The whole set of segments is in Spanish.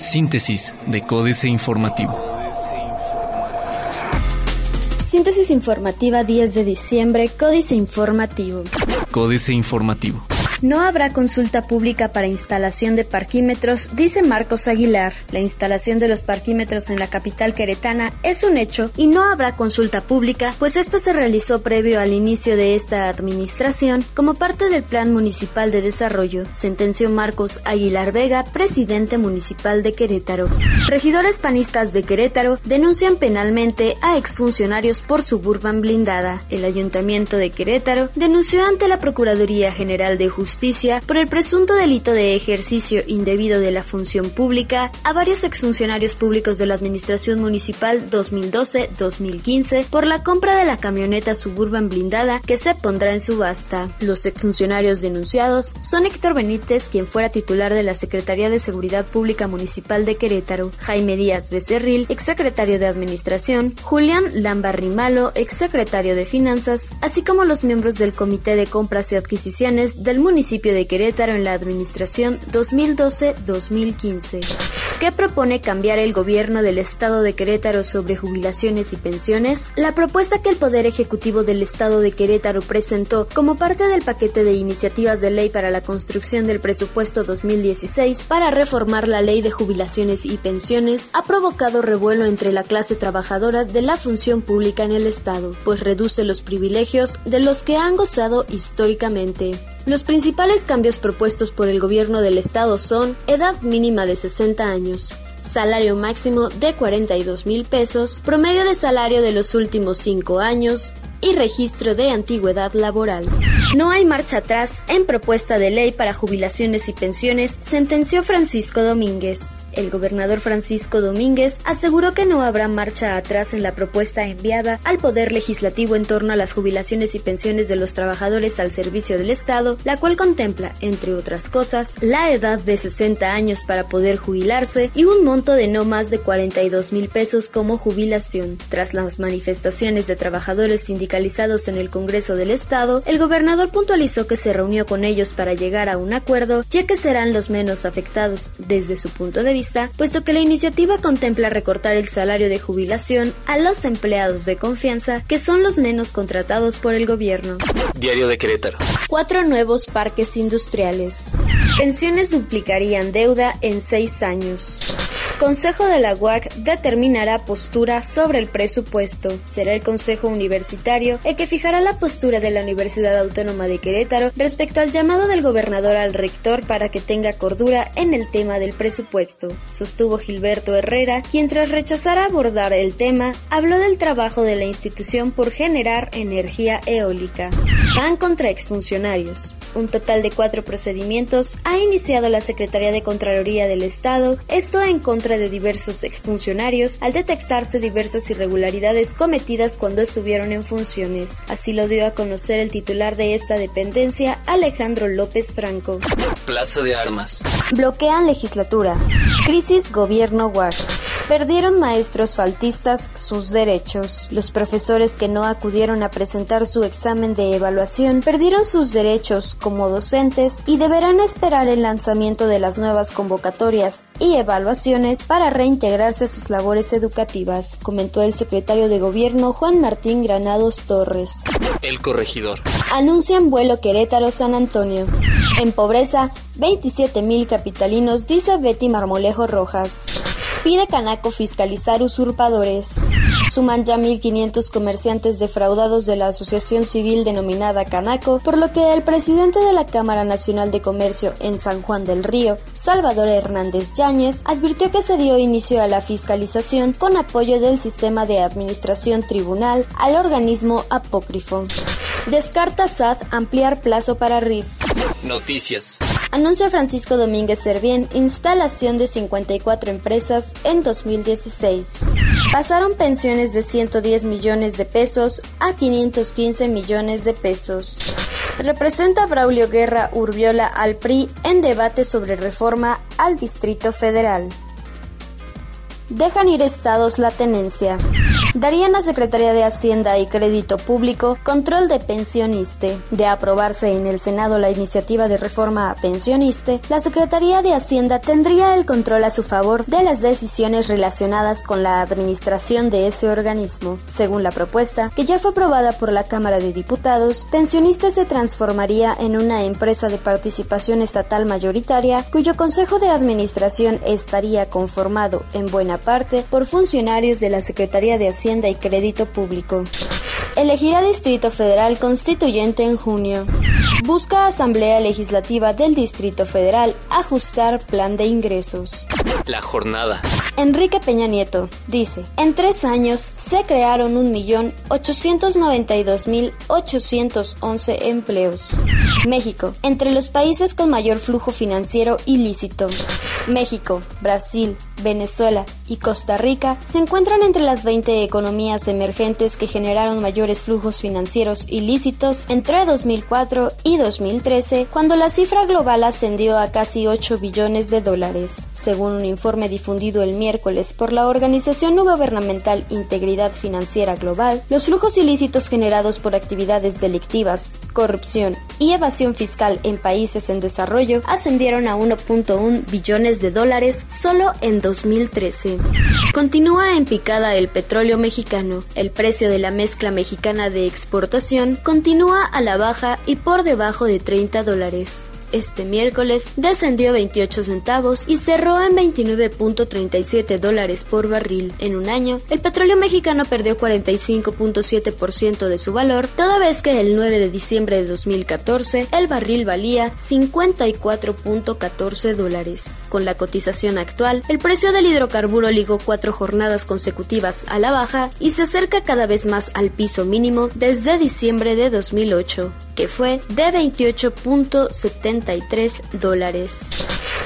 Síntesis de Códice Informativo. Síntesis informativa 10 de diciembre, Códice Informativo. Códice Informativo. No habrá consulta pública para instalación de parquímetros, dice Marcos Aguilar. La instalación de los parquímetros en la capital queretana es un hecho y no habrá consulta pública, pues esta se realizó previo al inicio de esta administración como parte del Plan Municipal de Desarrollo, sentenció Marcos Aguilar Vega, presidente municipal de Querétaro. Regidores panistas de Querétaro denuncian penalmente a exfuncionarios por suburban blindada. El ayuntamiento de Querétaro denunció ante la Procuraduría General de Justicia Justicia por el presunto delito de ejercicio indebido de la función pública a varios exfuncionarios públicos de la Administración Municipal 2012-2015 por la compra de la camioneta suburban blindada que se pondrá en subasta. Los exfuncionarios denunciados son Héctor Benítez, quien fuera titular de la Secretaría de Seguridad Pública Municipal de Querétaro, Jaime Díaz Becerril, exsecretario de Administración, Julián Lambarrimalo, exsecretario de Finanzas, así como los miembros del Comité de Compras y Adquisiciones del municipio municipio de Querétaro en la administración 2012-2015. ¿Qué propone cambiar el gobierno del estado de Querétaro sobre jubilaciones y pensiones? La propuesta que el Poder Ejecutivo del estado de Querétaro presentó como parte del paquete de iniciativas de ley para la construcción del presupuesto 2016 para reformar la ley de jubilaciones y pensiones ha provocado revuelo entre la clase trabajadora de la función pública en el estado, pues reduce los privilegios de los que han gozado históricamente. Los principales cambios propuestos por el gobierno del estado son edad mínima de 60 años, salario máximo de 42 mil pesos, promedio de salario de los últimos 5 años, y registro de antigüedad laboral. No hay marcha atrás en propuesta de ley para jubilaciones y pensiones, sentenció Francisco Domínguez. El gobernador Francisco Domínguez aseguró que no habrá marcha atrás en la propuesta enviada al Poder Legislativo en torno a las jubilaciones y pensiones de los trabajadores al servicio del Estado, la cual contempla, entre otras cosas, la edad de 60 años para poder jubilarse y un monto de no más de 42 mil pesos como jubilación. Tras las manifestaciones de trabajadores sindicalizados en el Congreso del Estado, el gobernador puntualizó que se reunió con ellos para llegar a un acuerdo, ya que serán los menos afectados desde su punto de vista puesto que la iniciativa contempla recortar el salario de jubilación a los empleados de confianza, que son los menos contratados por el gobierno. Diario de Querétaro. Cuatro nuevos parques industriales. Pensiones duplicarían deuda en seis años. Consejo de la UAC determinará postura sobre el presupuesto. Será el Consejo Universitario el que fijará la postura de la Universidad Autónoma de Querétaro respecto al llamado del gobernador al rector para que tenga cordura en el tema del presupuesto, sostuvo Gilberto Herrera, quien tras rechazar abordar el tema, habló del trabajo de la institución por generar energía eólica. Van contra exfuncionarios. Un total de cuatro procedimientos ha iniciado la Secretaría de Contraloría del Estado, esto en contra de diversos exfuncionarios al detectarse diversas irregularidades cometidas cuando estuvieron en funciones. Así lo dio a conocer el titular de esta dependencia, Alejandro López Franco. Plaza de Armas. Bloquean legislatura. Crisis gobierno WAC. Perdieron maestros faltistas sus derechos. Los profesores que no acudieron a presentar su examen de evaluación perdieron sus derechos como docentes y deberán esperar el lanzamiento de las nuevas convocatorias y evaluaciones para reintegrarse a sus labores educativas, comentó el secretario de Gobierno Juan Martín Granados Torres. El corregidor. Anuncian vuelo Querétaro-San Antonio. En pobreza, 27 mil capitalinos, dice Betty Marmolejo Rojas. Pide Canaco fiscalizar usurpadores. Suman ya 1.500 comerciantes defraudados de la asociación civil denominada Canaco, por lo que el presidente de la Cámara Nacional de Comercio en San Juan del Río, Salvador Hernández Yáñez, advirtió que se dio inicio a la fiscalización con apoyo del sistema de administración tribunal al organismo apócrifo. Descarta SAT ampliar plazo para RIF. Noticias. Anuncia Francisco Domínguez Servién instalación de 54 empresas en 2016. Pasaron pensiones de 110 millones de pesos a 515 millones de pesos. Representa Braulio Guerra Urbiola al PRI en debate sobre reforma al Distrito Federal. Dejan ir estados la tenencia. Darían a Secretaría de Hacienda y Crédito Público control de pensioniste. De aprobarse en el Senado la iniciativa de reforma a pensioniste, la Secretaría de Hacienda tendría el control a su favor de las decisiones relacionadas con la administración de ese organismo. Según la propuesta, que ya fue aprobada por la Cámara de Diputados, Pensioniste se transformaría en una empresa de participación estatal mayoritaria cuyo Consejo de Administración estaría conformado en buena parte por funcionarios de la Secretaría de Hacienda y Crédito Público. Elegirá Distrito Federal Constituyente en junio. Busca Asamblea Legislativa del Distrito Federal ajustar plan de ingresos. La jornada. Enrique Peña Nieto dice, en tres años se crearon 1.892.811 empleos. México, entre los países con mayor flujo financiero ilícito. México, Brasil, Venezuela y Costa Rica se encuentran entre las 20 economías emergentes que generaron mayores flujos financieros ilícitos entre 2004 y 2013, cuando la cifra global ascendió a casi 8 billones de dólares. Según un informe difundido el miércoles por la organización no gubernamental Integridad Financiera Global, los flujos ilícitos generados por actividades delictivas, corrupción y evasión fiscal en países en desarrollo ascendieron a 1.1 billones de dólares solo en 2013. Continúa en picada el petróleo mexicano. El precio de la mezcla mexicana de exportación continúa a la baja y por debajo de 30 dólares este miércoles descendió 28 centavos y cerró en 29.37 dólares por barril. En un año, el petróleo mexicano perdió 45.7% de su valor, toda vez que el 9 de diciembre de 2014 el barril valía 54.14 dólares. Con la cotización actual, el precio del hidrocarburo ligó cuatro jornadas consecutivas a la baja y se acerca cada vez más al piso mínimo desde diciembre de 2008, que fue de 28.73 dólares.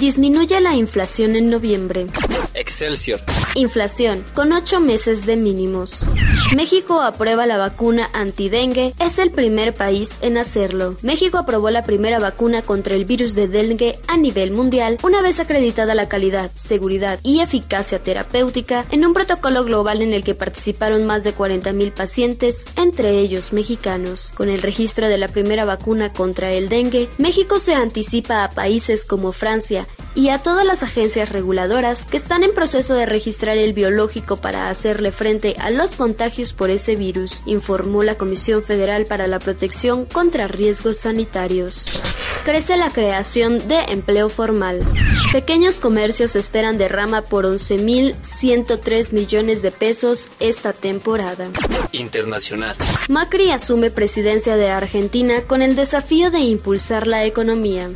Disminuye la inflación en noviembre. Excelsior. Inflación, con ocho meses de mínimos. México aprueba la vacuna antidengue, es el primer país en hacerlo. México aprobó la primera vacuna contra el virus de dengue a nivel mundial una vez acreditada la calidad, seguridad y eficacia terapéutica en un protocolo global en el que participaron más de 40.000 pacientes, entre ellos mexicanos. Con el registro de la primera vacuna contra el dengue, México se anticipa a países como Francia, y a todas las agencias reguladoras que están en proceso de registrar el biológico para hacerle frente a los contagios por ese virus, informó la Comisión Federal para la Protección contra Riesgos Sanitarios. Crece la creación de empleo formal. Pequeños comercios esperan derrama por 11.103 millones de pesos esta temporada. Internacional. Macri asume presidencia de Argentina con el desafío de impulsar la economía.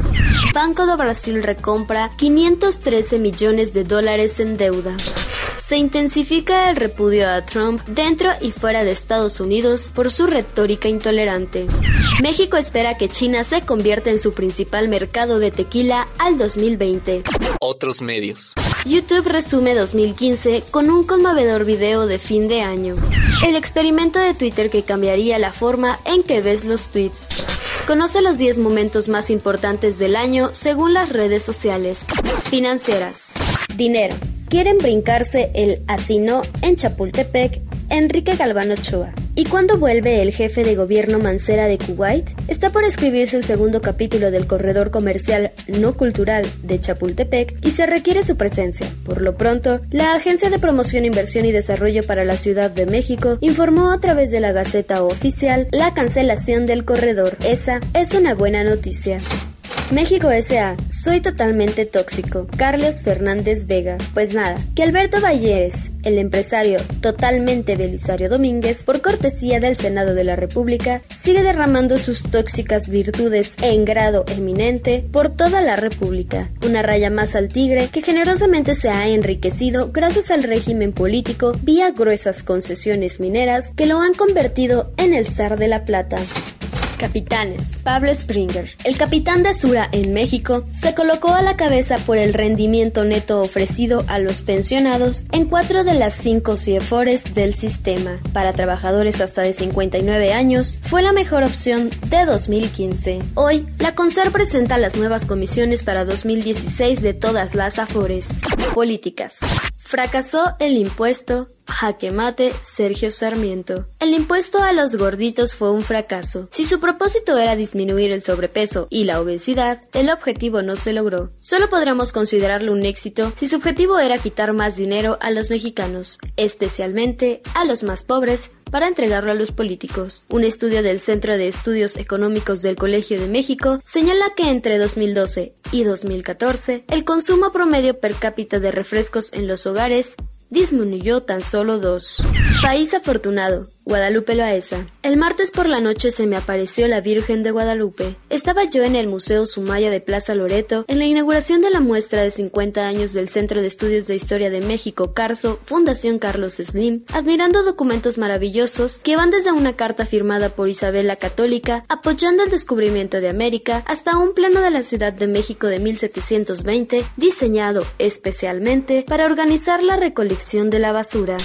Banco do Brasil recompra 513 millones de dólares en deuda. Se intensifica el repudio a Trump dentro y fuera de Estados Unidos por su retórica intolerante. México espera que China se convierta en su principal mercado de tequila al 2020. Otros medios. YouTube resume 2015 con un conmovedor video de fin de año. El experimento de Twitter que cambiaría la forma en que ves los tweets. Conoce los 10 momentos más importantes del año según las redes sociales. Financieras. Dinero. Quieren brincarse el asino en Chapultepec, Enrique Galván Ochoa. ¿Y cuándo vuelve el jefe de gobierno Mancera de Kuwait? Está por escribirse el segundo capítulo del corredor comercial no cultural de Chapultepec y se requiere su presencia. Por lo pronto, la Agencia de Promoción, Inversión y Desarrollo para la Ciudad de México informó a través de la Gaceta Oficial la cancelación del corredor. Esa es una buena noticia. México S.A. Soy totalmente tóxico. Carlos Fernández Vega. Pues nada, que Alberto Valleres, el empresario totalmente Belisario Domínguez, por cortesía del Senado de la República, sigue derramando sus tóxicas virtudes en grado eminente por toda la República. Una raya más al tigre que generosamente se ha enriquecido gracias al régimen político vía gruesas concesiones mineras que lo han convertido en el zar de la plata. Capitanes. Pablo Springer. El capitán de Sura en México se colocó a la cabeza por el rendimiento neto ofrecido a los pensionados en cuatro de las cinco CIEFORES del sistema. Para trabajadores hasta de 59 años, fue la mejor opción de 2015. Hoy, la CONSER presenta las nuevas comisiones para 2016 de todas las AFORES. Políticas. Fracasó el impuesto Jaque mate, Sergio Sarmiento. El impuesto a los gorditos fue un fracaso. Si su propósito era disminuir el sobrepeso y la obesidad, el objetivo no se logró. Solo podremos considerarlo un éxito si su objetivo era quitar más dinero a los mexicanos, especialmente a los más pobres, para entregarlo a los políticos. Un estudio del Centro de Estudios Económicos del Colegio de México señala que entre 2012 y 2014 el consumo promedio per cápita de refrescos en los hogares lugares disminuyó tan solo dos. País afortunado. Guadalupe Loaesa. El martes por la noche se me apareció la Virgen de Guadalupe. Estaba yo en el Museo Sumaya de Plaza Loreto en la inauguración de la muestra de 50 años del Centro de Estudios de Historia de México Carso, Fundación Carlos Slim, admirando documentos maravillosos que van desde una carta firmada por Isabel la Católica apoyando el descubrimiento de América hasta un plano de la Ciudad de México de 1720 diseñado especialmente para organizar la recolección de la basura.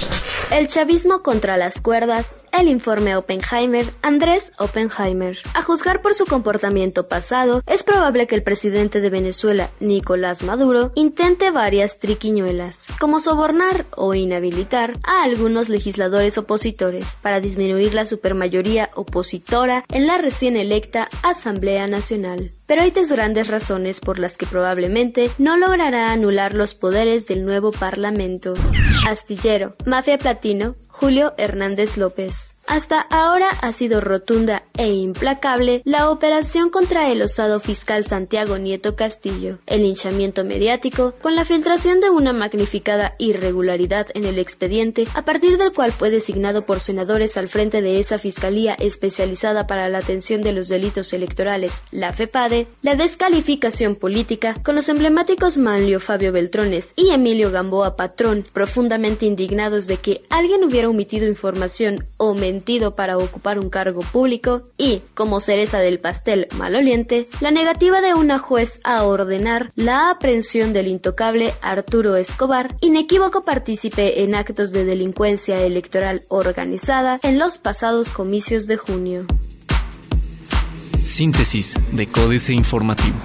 El chavismo contra las cuerdas el informe Oppenheimer, Andrés Oppenheimer. A juzgar por su comportamiento pasado, es probable que el presidente de Venezuela, Nicolás Maduro, intente varias triquiñuelas, como sobornar o inhabilitar a algunos legisladores opositores para disminuir la supermayoría opositora en la recién electa Asamblea Nacional. Pero hay tres grandes razones por las que probablemente no logrará anular los poderes del nuevo Parlamento. Astillero, Mafia Platino, Julio Hernández López. Hasta ahora ha sido rotunda e implacable la operación contra el osado fiscal Santiago Nieto Castillo, el hinchamiento mediático con la filtración de una magnificada irregularidad en el expediente a partir del cual fue designado por senadores al frente de esa fiscalía especializada para la atención de los delitos electorales, la FEPADE, la descalificación política con los emblemáticos Manlio Fabio Beltrones y Emilio Gamboa Patrón, profundamente indignados de que alguien hubiera omitido información o para ocupar un cargo público y, como cereza del pastel maloliente, la negativa de una juez a ordenar la aprehensión del intocable Arturo Escobar, inequívoco partícipe en actos de delincuencia electoral organizada en los pasados comicios de junio. Síntesis de Códice Informativo.